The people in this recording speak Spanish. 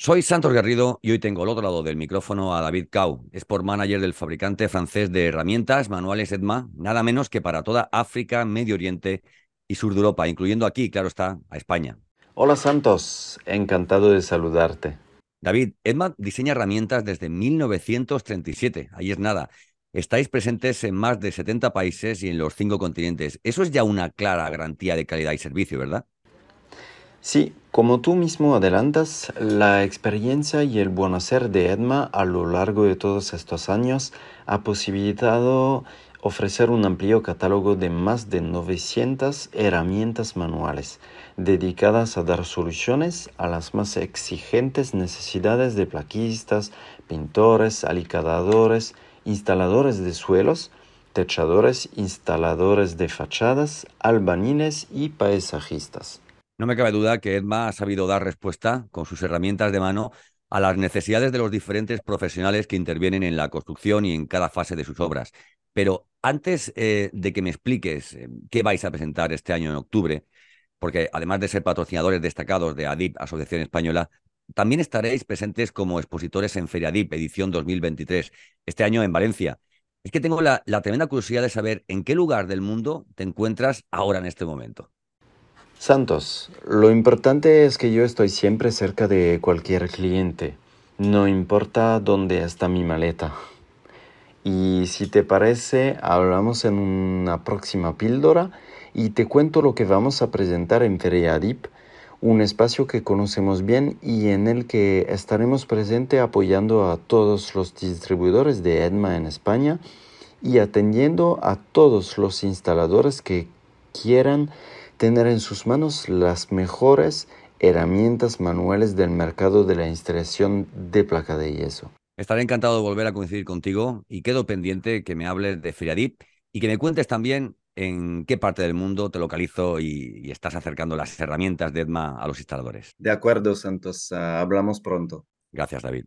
Soy Santos Garrido y hoy tengo al otro lado del micrófono a David Cau, Sport Manager del fabricante francés de herramientas manuales Edma, nada menos que para toda África, Medio Oriente y Sur de Europa, incluyendo aquí, claro está, a España. Hola Santos, encantado de saludarte. David, Edma diseña herramientas desde 1937, ahí es nada. Estáis presentes en más de 70 países y en los cinco continentes. Eso es ya una clara garantía de calidad y servicio, ¿verdad? Sí, como tú mismo adelantas, la experiencia y el buen hacer de Edma a lo largo de todos estos años ha posibilitado ofrecer un amplio catálogo de más de 900 herramientas manuales dedicadas a dar soluciones a las más exigentes necesidades de plaquistas, pintores, alicadadores, instaladores de suelos, techadores, instaladores de fachadas, albañiles y paisajistas. No me cabe duda que Edma ha sabido dar respuesta con sus herramientas de mano a las necesidades de los diferentes profesionales que intervienen en la construcción y en cada fase de sus obras. Pero antes eh, de que me expliques eh, qué vais a presentar este año en octubre, porque además de ser patrocinadores destacados de ADIP, Asociación Española, también estaréis presentes como expositores en Feria ADIP, edición 2023, este año en Valencia. Es que tengo la tremenda curiosidad de saber en qué lugar del mundo te encuentras ahora en este momento. Santos, lo importante es que yo estoy siempre cerca de cualquier cliente, no importa dónde está mi maleta. Y si te parece, hablamos en una próxima píldora y te cuento lo que vamos a presentar en Feria Deep, un espacio que conocemos bien y en el que estaremos presentes apoyando a todos los distribuidores de Edma en España y atendiendo a todos los instaladores que quieran tener en sus manos las mejores herramientas manuales del mercado de la instalación de placa de yeso. Estaré encantado de volver a coincidir contigo y quedo pendiente que me hables de Friadip y que me cuentes también en qué parte del mundo te localizo y, y estás acercando las herramientas de EDMA a los instaladores. De acuerdo, Santos. Uh, hablamos pronto. Gracias, David.